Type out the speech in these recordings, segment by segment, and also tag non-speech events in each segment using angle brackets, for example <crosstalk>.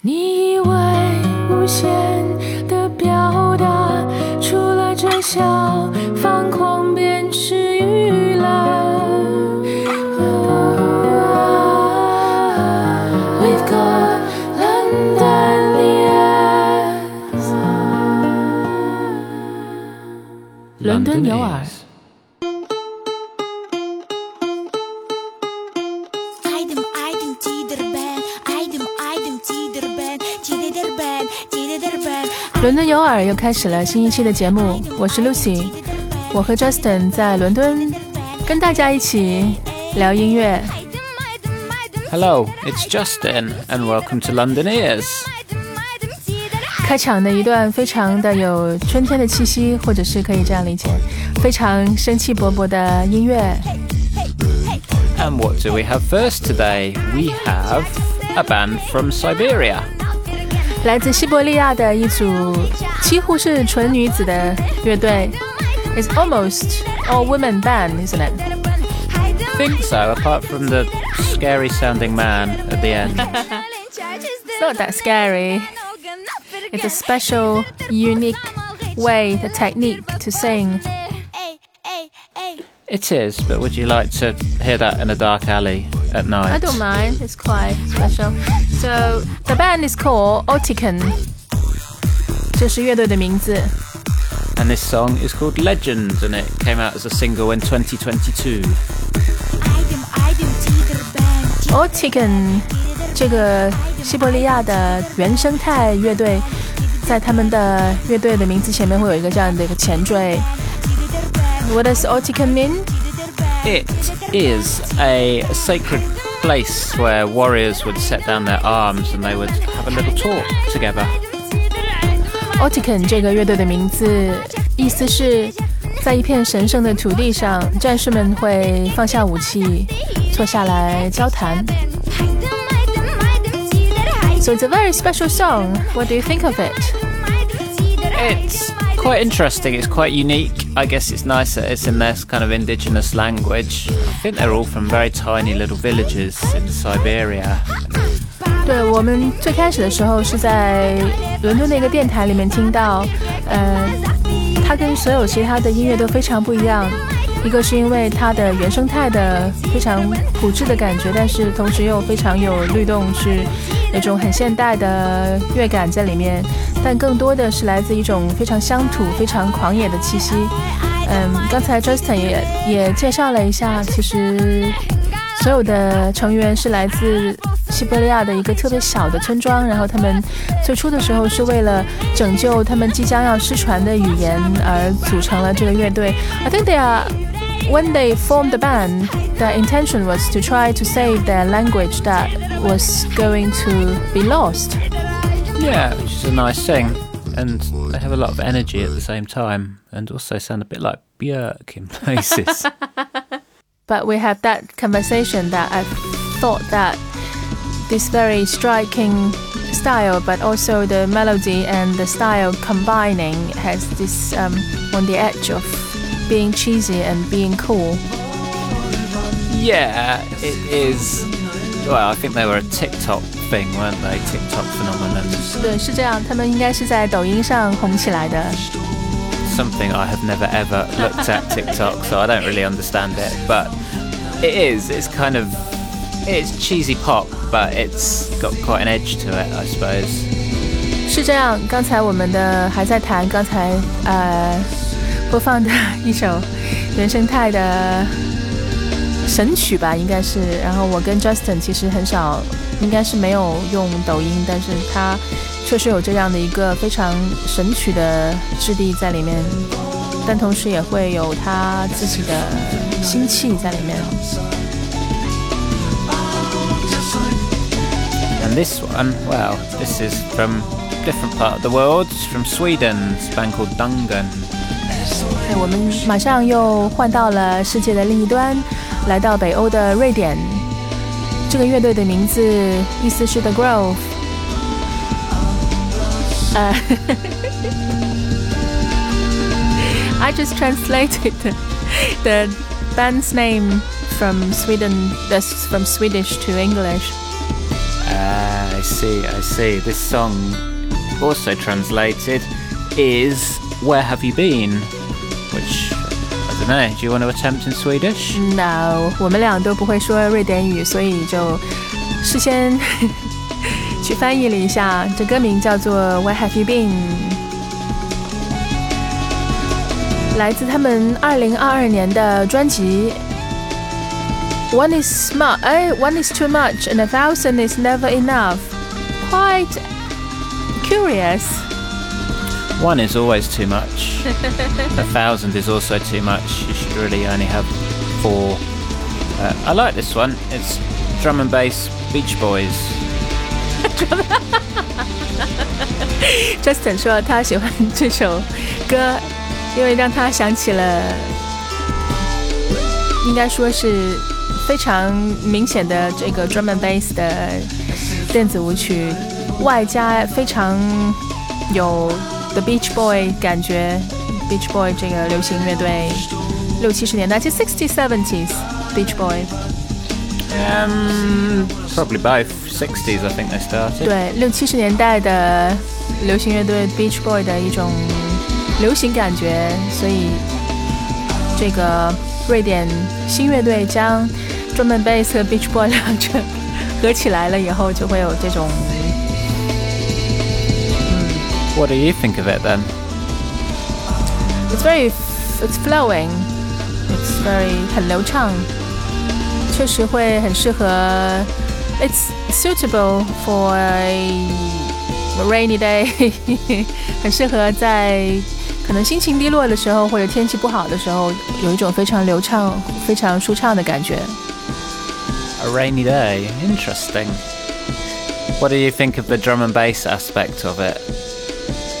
你以为无限的表达，除了这笑，放狂便是娱乐。We've got London ears。伦敦有耳。伦敦有耳又开始了新一期的节目，我是 Lucy，我和 Justin 在伦敦跟大家一起聊音乐。 Aydın aydın aydın Hello, it's Justin, and welcome to London Ears. Aydın aydın tidir 开场的一段非常的有春天的气息，或者是可以这样理解，非常生气勃勃的音乐。 And what do we have first today? We have a band from Siberia. 来自西伯利亚的一组几乎是纯女子的乐队，It's almost all women band, isn't it? Aydın Think so, apart from the scary sounding man at the end. It's not that scary. It's a special, unique way, the technique to sing. Ey ey ey It is, but would you like to hear that in a dark alley at night. I don't mind. It's quite special. So the band is called Otyken. 这是乐队的名字。And this song is called Legend, and it came out as a single in 2022. Otyken 这个西伯利亚的原生态乐队，在他们的乐队的名字前面会有一个这样的一个前缀。What does Otyken mean? It is a sacred place where warriors would set down their arms and they would have a little talk together. Otyken 这个乐队的名字意思是在一片神圣的土地上，战士们会放下武器，坐下来交谈。So it's a very special song. What do you think of it? It's quite interesting, it's quite unique. I guess it's nice that it's in their kind of indigenous language. I think they're all from very tiny little villages in Siberia. 对我们最开始的时候是在伦敦的一个电台里面听到，呃，它跟所有其他的音乐都非常不一样。 一个是因为它的原生态的非常朴质的感觉，但是同时又非常有律动，是那种很现代的乐感在里面。但更多的是来自一种非常乡土、非常狂野的气息。嗯，刚才 Justin 也也介绍了一下，其实所有的成员是来自西伯利亚的一个特别小的村庄，然后他们最初的时候是为了拯救他们即将要失传的语言而组成了这个乐队。I think they are when they formed the band, their intention was to try to save their language that was going to be lost. Yeah, which is a nice thing. And they have a lot of energy at the same time and also sound a bit like Björk in places. <laughs> <laughs> But we had that conversation that I thought that this very striking style, but also the melody and the style combining has this um, on the edge of being cheesy and being cool. Yeah, it is. Well, I think they were a TikTok thing, weren't they? TikTok phenomenon. 对，是这样，他们应该是在抖音上红起来的。 Something I have never ever looked at <laughs> TikTok, so I don't really understand it. But it is. It's kind of. It's cheesy pop, but it's got quite an edge to it, I suppose. 是这样，刚才我们的还在谈刚才呃 播放的一首原生态的神曲吧，应该是。然后我跟 Justin 其实很少，应该是没有用抖音，但是他确实有这样的一个非常神曲的质地在里面，但同时也会有他自己的心气在里面。And this one, well, this is from a different part of the world. It's from Sweden. It's a band called Dungan. 对，我们马上又换到了世界的另一端，来到北欧的瑞典。这个乐队的名字意思是 The Grove。<laughs> 呃 I just translated the, the band's name from Sweden, that's from Swedish to English. Ah, I see, I see. This song, also translated, is Where Have You Been? Which, I don't know, do you want to attempt in Swedish? No，我们俩都不会说瑞典语，所以就事先去翻译了一下。这歌名叫做《Where Have You Been》，来自他们二零二二年的专辑。One is smart, 哎，One is too much, and a thousand is never enough. Quite curious. One is always too much. <laughs> A thousand is also too much. You should really only have four. Uh, I like this one. It's drum and bass Beach Boys. <laughs> Justin 说他喜欢这首歌，因为让他想起了，应该说是非常明显的这个 drum and bass 的电子舞曲，外加非常有 The Beach Boy 感觉，Beach Boy 这个流行乐队，六七十年代，其实 sixty seventies Beach Boy，Um, probably both. 60s, I think they started. 对，六七十年代的流行乐队 Beach Boy 的一种流行感觉，所以这个瑞典新乐队将 drum and bass 和 Beach Boy 两者合起来了以后，就会有这种 What do you think of it then? It's very, it's flowing. It's very 很流畅，确实会很适合。It's suitable for a rainy day，很适合在可能心情低落的时候，或者天气不好的时候，有一种非常流畅、非常舒畅的感觉。 A <laughs> rainy day. Interesting. What do you think of the drum and bass aspect of it?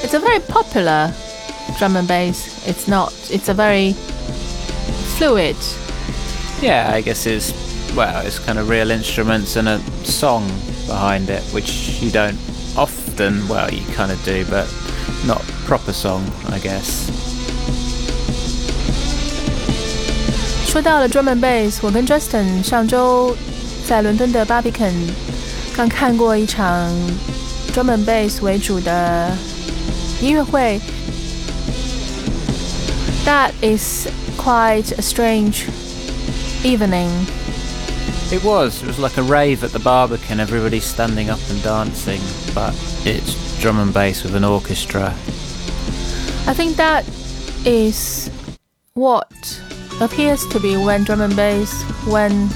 It's a very popular drum and bass. It's not. It's a very fluid. Yeah, I guess it's well, it's kind of real instruments and a song behind it, which you don't often. Well, you kind of do, but not proper song, I guess. 说到了 drum and bass，我跟 Justin 上周在伦敦的 Barbican 刚看过一场 drum and bass 为主的 音乐会。That is quite a strange evening. It was. It was like a rave at the Barbican, everybody standing up and dancing, but it's drum and bass with an orchestra. I think that is what appears to be when drum and bass went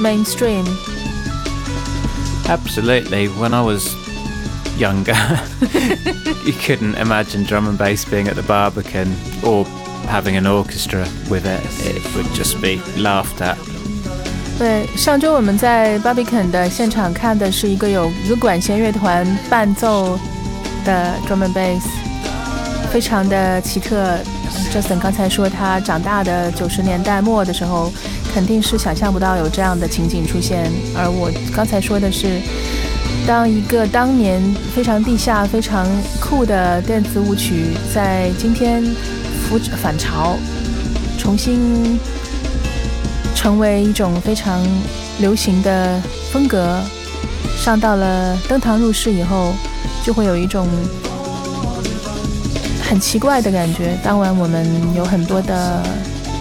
mainstream. Absolutely. When I was younger, <laughs> you couldn't imagine drum and bass being at the Barbican or having an orchestra with it. It would just be laughed at. 对，上周我们在 Barbican 的现场看的是一个有一个管弦乐团伴奏的 drum and bass，非常的奇特。Justin 刚才说他长大的九十年代末的时候，肯定是想象不到有这样的情景出现。而我刚才说的是， 当一个当年非常地下、非常酷的电子舞曲，在今天复反潮，重新成为一种非常流行的风格，上到了登堂入室以后，就会有一种很奇怪的感觉。当晚我们有很多的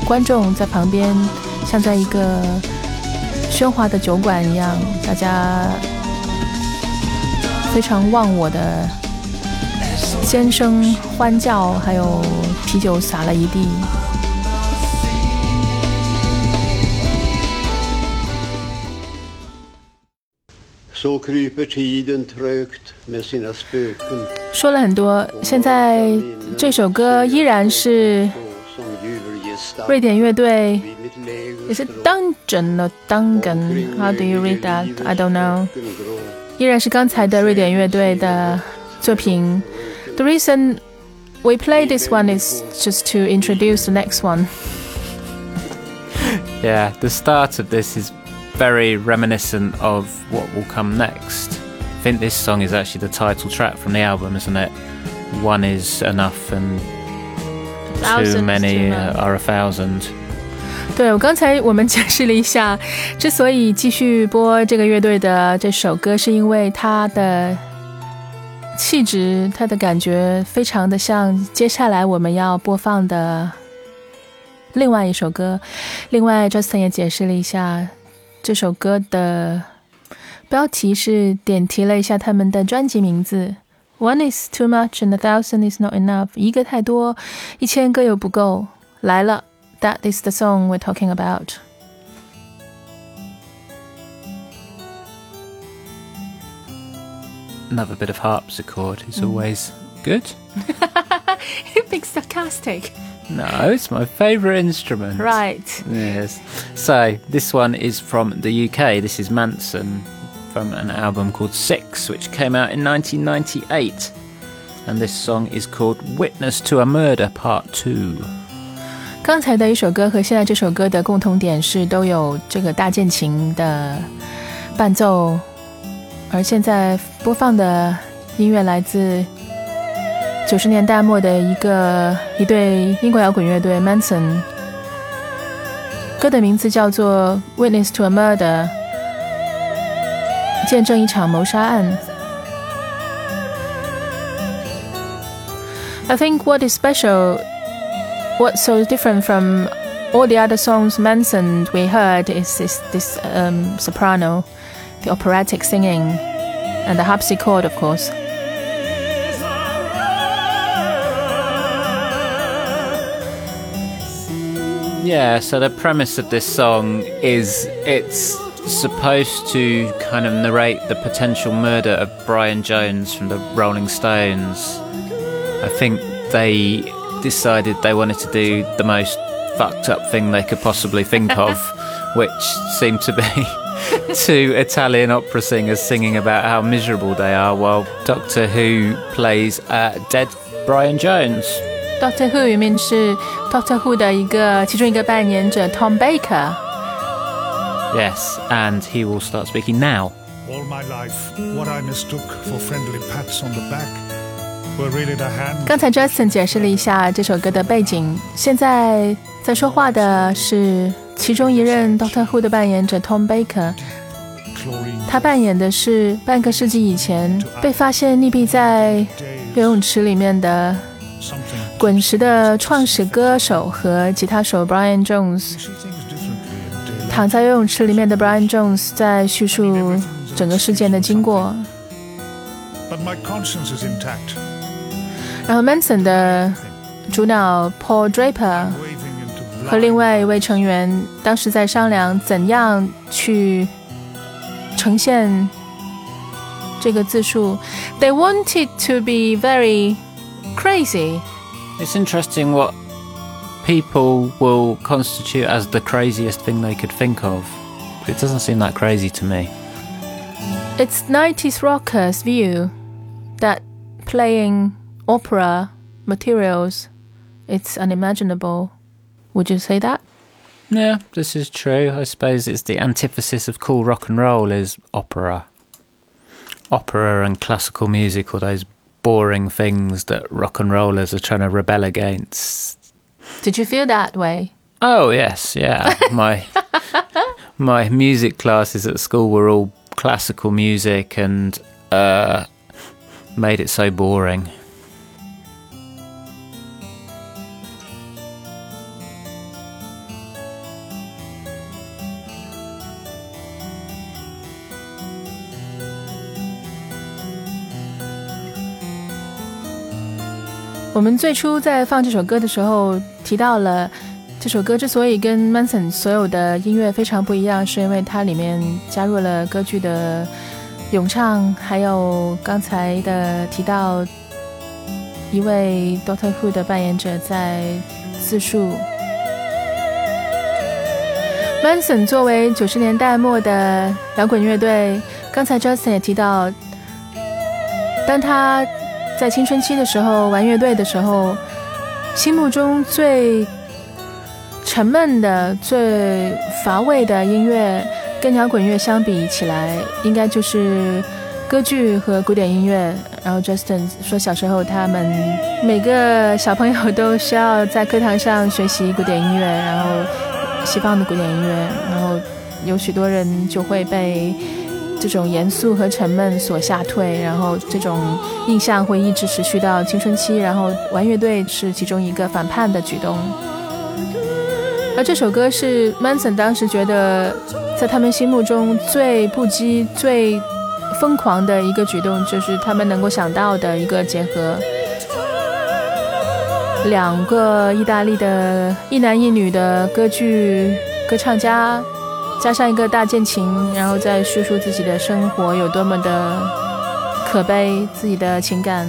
观众在旁边，像在一个喧哗的酒馆一样，大家非常忘我的尖声欢叫，还有啤酒洒了一地。说了很多，现在这首歌依然是瑞典乐队也是 Dungeon 的 Dungeon? How do you read that? I don't know。grå. 依然是刚才的瑞典乐队的作品。The reason we play this one is just to introduce the next one. <laughs> Yeah, the start of this is very reminiscent of what will come next. I think this song is actually the title track from the album, isn't it? One is enough and Thousand too is many too uh, much. are a thousand. <laughs> 对我刚才我们解释了一下，之所以继续播这个乐队的这首歌，是因为它的气质、它的感觉非常的像接下来我们要播放的另外一首歌。另外，Justin 也解释了一下这首歌的标题是点题了一下他们的专辑名字。One is too much and a thousand is not enough。一个太多，一千个又不够。来了，That is the song we're talking about。Another bit of harpsichord is mm. always good. <laughs> Big sarcastic. No, it's my favourite instrument. Right. Yes. So this one is from the UK. This is Mansun from an album called Six, which came out in 1998. And this song is called Witness to a Murder Part 2. 刚才的一首歌和现在这首歌的共同点是都有这个大键琴的伴奏，而现在播放的音乐来自九十年代末的一个一对英国摇滚乐队 Manson，歌的名字叫做《Witness to a Murder》，见证一场谋杀案。I think what is special what's so different from all the other songs mentioned we heard is, is this um, soprano, the operatic singing, and the harpsichord, of course. Yeah, so the premise of this song is it's supposed to kind of narrate the potential murder of Brian Jones from the Rolling Stones. I think they decided they wanted to do the most fucked up thing they could possibly think of, <laughs> which seemed to be <laughs> two Italian opera singers singing about how miserable they are while Doctor Who plays uh, dead Brian Jones. Doctor Who 里面是 Doctor Who 的一个其中一个扮演者 Tom Baker。 Yes, and he will start speaking now. All my life, what I mistook for friendly pats on the back 刚才 Justin 解释了一下这首歌的背景，现在在说话的是其中一任 Doctor Who 的扮演者 Tom Baker。他扮演的是半个世纪以前被发现溺毙在游泳池里面的滚石的创始歌手和吉他手 Brian Jones。躺在游泳池里面的 Brian Jones 在叙述整个事件的经过。But my conscience is intact. 然后 Mansun 的主脑 Paul Draper 和另外一位成员当时在商量怎样去呈现这个字数。They wanted to be very crazy. It's interesting what people will constitute as the craziest thing they could think of. It doesn't seem that crazy to me. It's 90s rockers' view that playing opera materials it's unimaginable. Would you say that? Yeah, this is true. I suppose it's the antithesis of cool rock and roll is opera. Opera and classical music, all those boring things that rock and rollers are trying to rebel against. Did you feel that way? Oh yes, yeah. <laughs> my my music classes at school were all classical music and uh, made it so boring. 我们最初在放这首歌的时候提到了，这首歌之所以跟 Manson 所有的音乐非常不一样，是因为它里面加入了歌剧的咏唱，还有刚才的提到一位 Doctor Who 的扮演者在自述。Manson 作为九十年代末的摇滚乐队，刚才 Justin 也提到，当他在青春期的时候玩乐队的时候，心目中最沉闷的、最乏味的音乐，跟摇滚乐相比起来，应该就是歌剧和古典音乐。然后 Justin 说，小时候他们每个小朋友都需要在课堂上学习古典音乐，然后西方的古典音乐，然后有许多人就会被这种严肃和沉闷所吓退，然后这种印象会一直持续到青春期，然后玩乐队是其中一个反叛的举动。而这首歌是 Manson 当时觉得在他们心目中最不羁、最疯狂的一个举动，就是他们能够想到的一个结合。两个意大利的一男一女的歌剧歌唱家，加上一个大键琴，然后再叙述自己的生活有多么的可悲，自己的情感。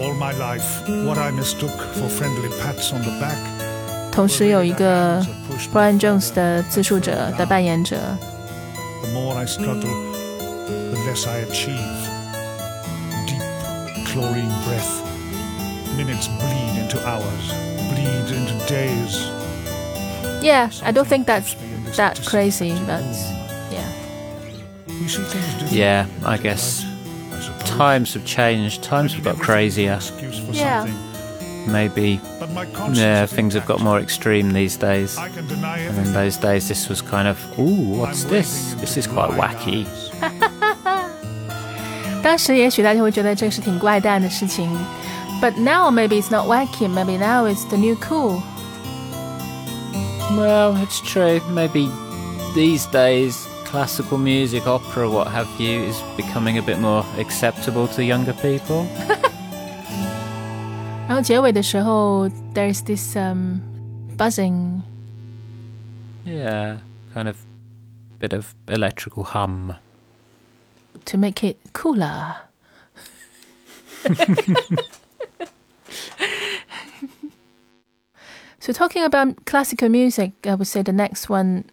All my life, what I mistook for friendly pats on the back 同时有一个 Brian Jones 的自述者的扮演者，The more I struggle, the less I achieve. Deep chlorine breath. Minutes bleed into hours, bleed into days. Yeah, I don't think that's that crazy, but yeah. We see things differently. Yeah, I guess I suppose. times have changed. Times have got crazier. Excuse for Yeah. something, Maybe, but my conscience yeah, is things have got more extreme these days. I can deny And in everything. those days, this was kind of, ooh, what's this? This is quite wacky. <laughs> 当时也许大家会觉得这是挺怪诞的事情，but now maybe it's not wacky, maybe now it's the new cool. Well, it's true. Maybe these days, classical music, opera, what have you, is becoming a bit more acceptable to younger people. <laughs> 然后结尾的时候，there's this um buzzing. Yeah, kind of bit of electrical hum. to make it cooler. <laughs> so, talking about classical music, I would say the next one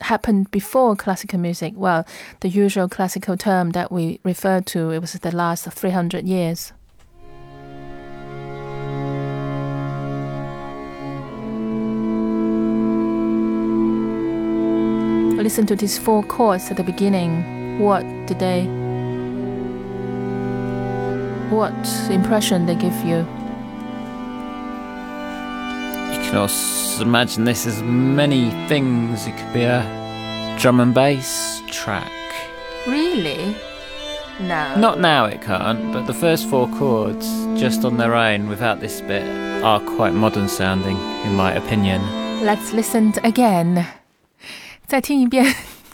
happened before classical music. Well, the usual classical term that we refer to, it was the last 300 years. Listen to these four chords at the beginning. What did they? What impression they give you? You can also imagine this as many things. It could be a drum and bass track. Really? No. Not now, it can't, but the first four chords, just on their own, without this bit, are quite modern sounding, in my opinion. Let's listen again. <laughs> 再听一遍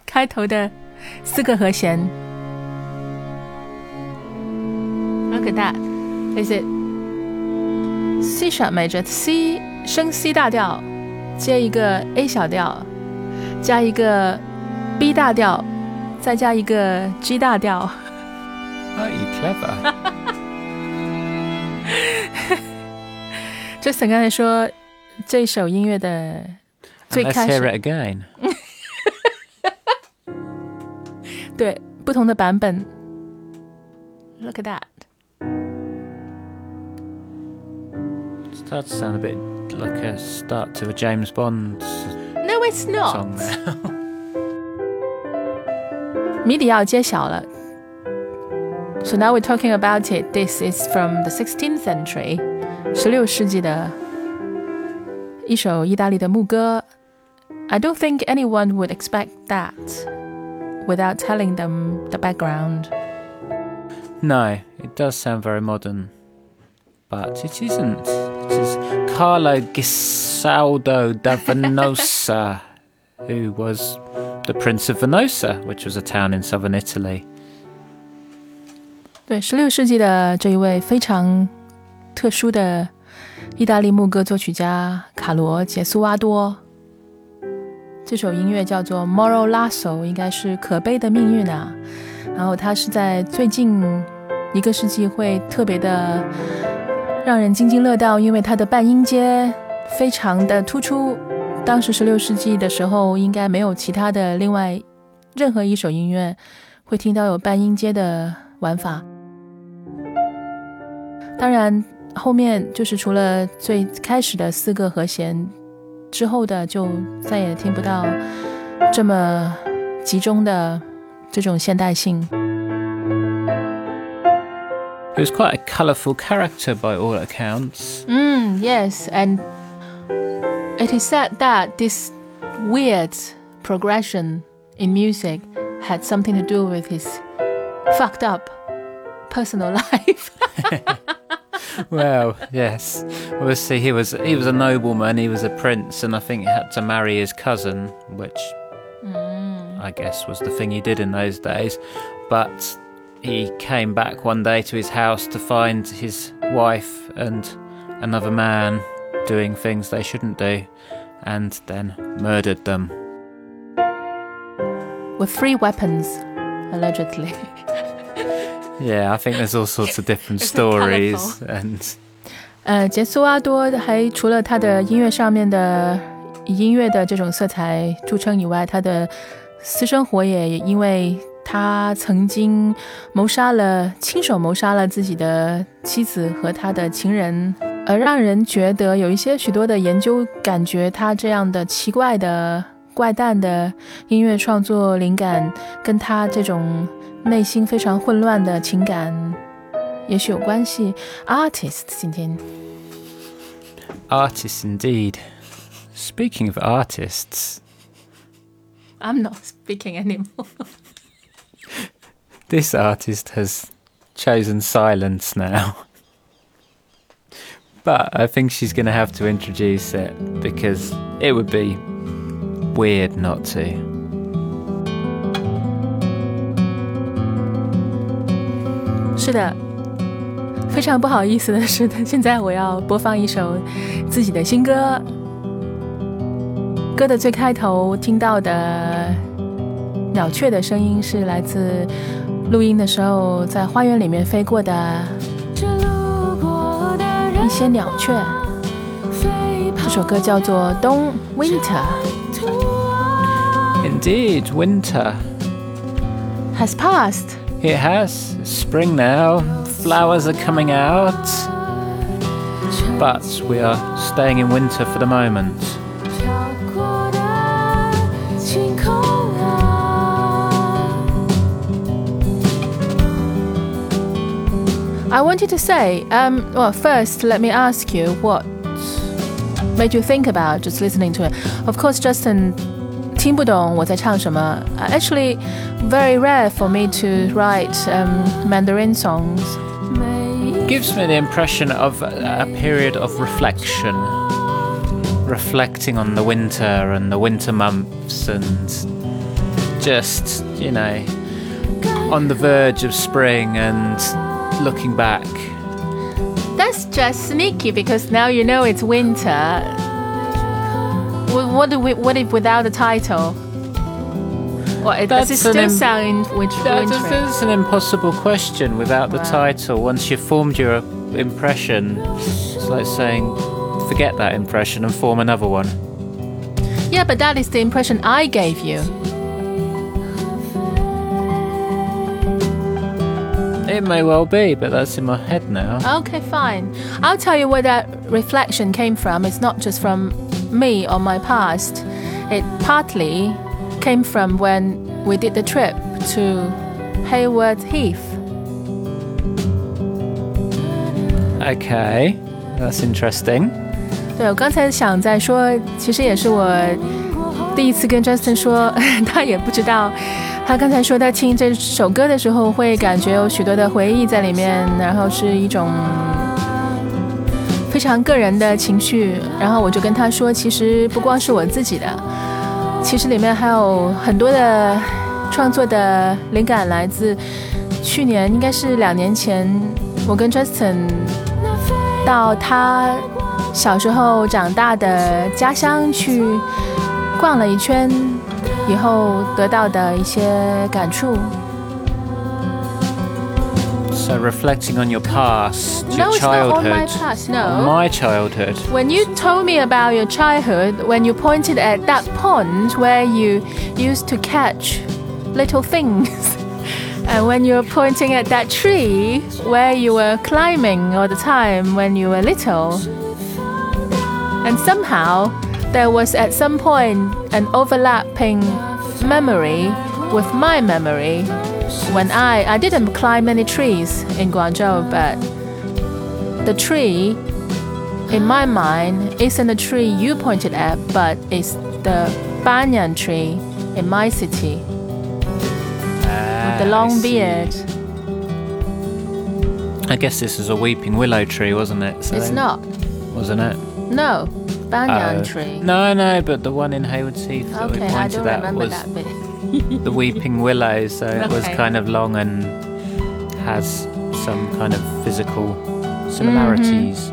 开头的四个和弦。Look at <laughs> that. Is it C sharp major? C 升 C 大调，接一个 A 小调，加一个 B 大调，再加一个 G 大调。 Oh, you clever. Jason <laughs> 刚才说这首音乐的 And 最 let's 开 hear 始 it again. <laughs> 对不同的版本。Look at that. Starts to sound a bit like a start to a James Bond No, it's not. song <laughs> now. 谜底要揭晓了。So now we're talking about it. This is from the 16th century，十六世纪的一首意大利的牧歌。I don't think anyone would expect that without telling them the background. no, it does sound very modern, but it isn't. which is Carlo Gesualdo da <laughs> Venosa, who was the Prince of Venosa, which was a town in southern Italy. 对，十六世纪的这一位非常特殊的意大利牧歌作曲家卡罗·杰苏瓦多，这首音乐叫做《Moro Lasso》，应该是可悲的命运啊。然后他是在最近一个世纪会特别的。让人津津乐道，因为它的半音阶非常的突出。当时十六世纪的时候，应该没有其他的另外任何一首音乐会听到有半音阶的玩法。当然，后面就是除了最开始的四个和弦之后的，就再也听不到这么集中的这种现代性。He was quite a colourful character by all accounts. Mm, yes, and It is said that this weird progression in music had something to do with his fucked up personal <laughs> life. <laughs> well, yes. Obviously, he was he was a nobleman. He was a prince, and I think he had to marry his cousin, which I guess was the thing he did in those days. But he came back one day to his house to find his wife and another man doing things they shouldn't do, and then murdered them. with three weapons, allegedly. <laughs> Yeah, I think there's all sorts of different It's stories, colourful. and <laughs> 呃，杰斯瓦多还除了他的音乐上面的音乐的这种色彩着称以外，他的私生活也因为 他曾经谋杀了、亲手谋杀了自己的妻子和他的情人，而让人觉得有一些许多的研究感觉他这样的奇怪的、怪诞的音乐创作灵感，跟他这种内心非常混乱的情感也许有关系。Artist 今天。 artists indeed. Speaking of artists, I'm not speaking anymore. this artist has chosen silence now. <laughs> But I think she's going to have to introduce it because it would be weird not to. 是的，非常不好意思的是，现在我要播放一首自己的新歌。歌的最开头听到的鸟雀的声音是来自 录音的时候在花园里面飞过的一些鸟雀。这首歌叫做《冬 Winter Indeed, winter. Has Passed》。 It has. Spring now. Flowers are coming out. But we are staying in winter for the moment. I wanted to say, um, well, first, let me ask you what made you think about just listening to it. Of course, Justin 听不懂我在唱什么. Uh, Actually, very rare for me to write um, Mandarin songs. Gives me the impression of a a period of reflection. Reflecting on the winter and the winter months and just, you know, on the verge of spring and looking back. That's just sneaky because now you know it's winter. Wh- What, we, what if without the title? What, does it That's still im- sound which That wintry? is an impossible question without the Wow. title. Once you've formed your impression, it's like saying, forget that impression and form another one. Yeah, but that is the impression I gave you. It may well be, but that's in my head now. Okay, fine. I'll tell you where that reflection came from. It's not just from me or my past. It partly came from when we did the trip to Hayward Heath. Okay, that's interesting. 对，我刚才想在说，其实也是我第一次跟 Justin 说，他也不知道。 <laughs> 他刚才说他听这首歌的时候会感觉有许多的回忆在里面，然后是一种非常个人的情绪。然后我就跟他说，其实不光是我自己的，其实里面还有很多的创作的灵感来自去年，应该是两年前，我跟 Justin 到他小时候长大的家乡去逛了一圈以后得到的一些感触。 So reflecting on your past, your No, it's not childhood, on my past. on No. my childhood. When you told me about your childhood, when you pointed at that pond where you used to catch little things, <laughs> and when you were pointing at that tree where you were climbing all the time when you were little, and somehow there was at some point an overlapping memory with my memory when I I didn't climb many trees in Guangzhou, but the tree in my mind, isn't the tree you pointed at, but it's the banyan tree in my city with the ah, long beard. I guess this is a weeping willow tree, wasn't it? So It's not. wasn't it? No, banyan Oh. tree. No, no, but the one in Hayward Heath that we Okay, I pointed don't at remember was that bit. the weeping willow, so it was Okay. kind of long and has some kind of physical similarities.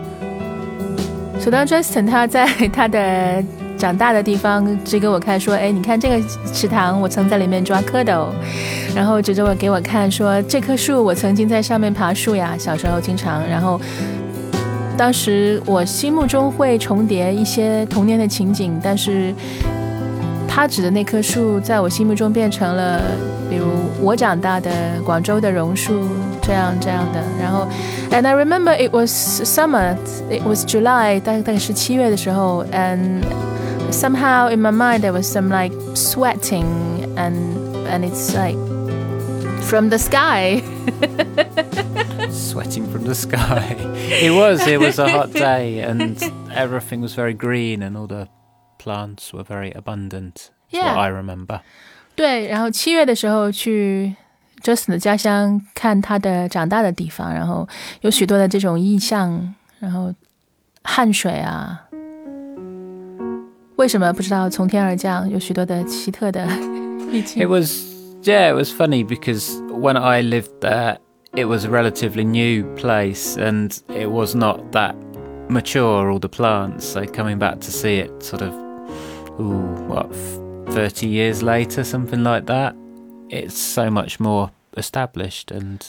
所以当 Justin 他在他的长大的地方指给我看说，哎，你看这个池塘，我曾在里面抓蝌蚪，然后指着我给我看说，这棵树我曾经在上面爬树呀，小时候经常，然后。 当时我心目中会重叠一些童年的情景，但是他指的那棵树在我心目中变成了，比如我长大的广州的榕树这样这样的。然后，and I remember it was summer, it was July，大概大概是七月的时候，and somehow in my mind there was some like sweating and and it's like from the sky. <laughs> Sweating from the sky. <laughs> it was. It was a hot day, <laughs> and everything was very green, and all the plants were very abundant. Is Yeah. what I remember. 对，然后七月的时候去 Justin 的家乡看他的长大的地方，然后有许多的这种意象，然后汗水啊，为什么不知道从天而降，有许多的奇特的<laughs> 意 It 境。 was. Yeah, it was funny because when I lived there, it was a relatively new place, and it was not that mature. All the plants. So coming back to see it, sort of, ooh, what, f- thirty years later, something like that. It's so much more established and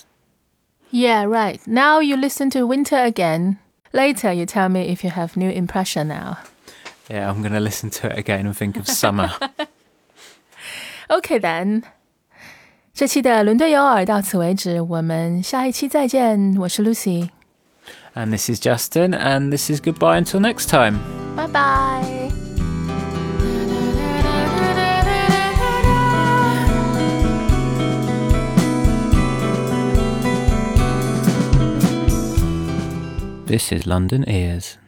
Yeah, right. Now you listen to Winter again. Later, you tell me if you have new impression now. Yeah, I'm going to listen to it again and think of summer. <laughs> Okay then. 这期的伦敦有耳到此为止，我们下一期再见。我是 Lucy。And this is Justin, and this is goodbye until next time. Bye bye. This is London Ears.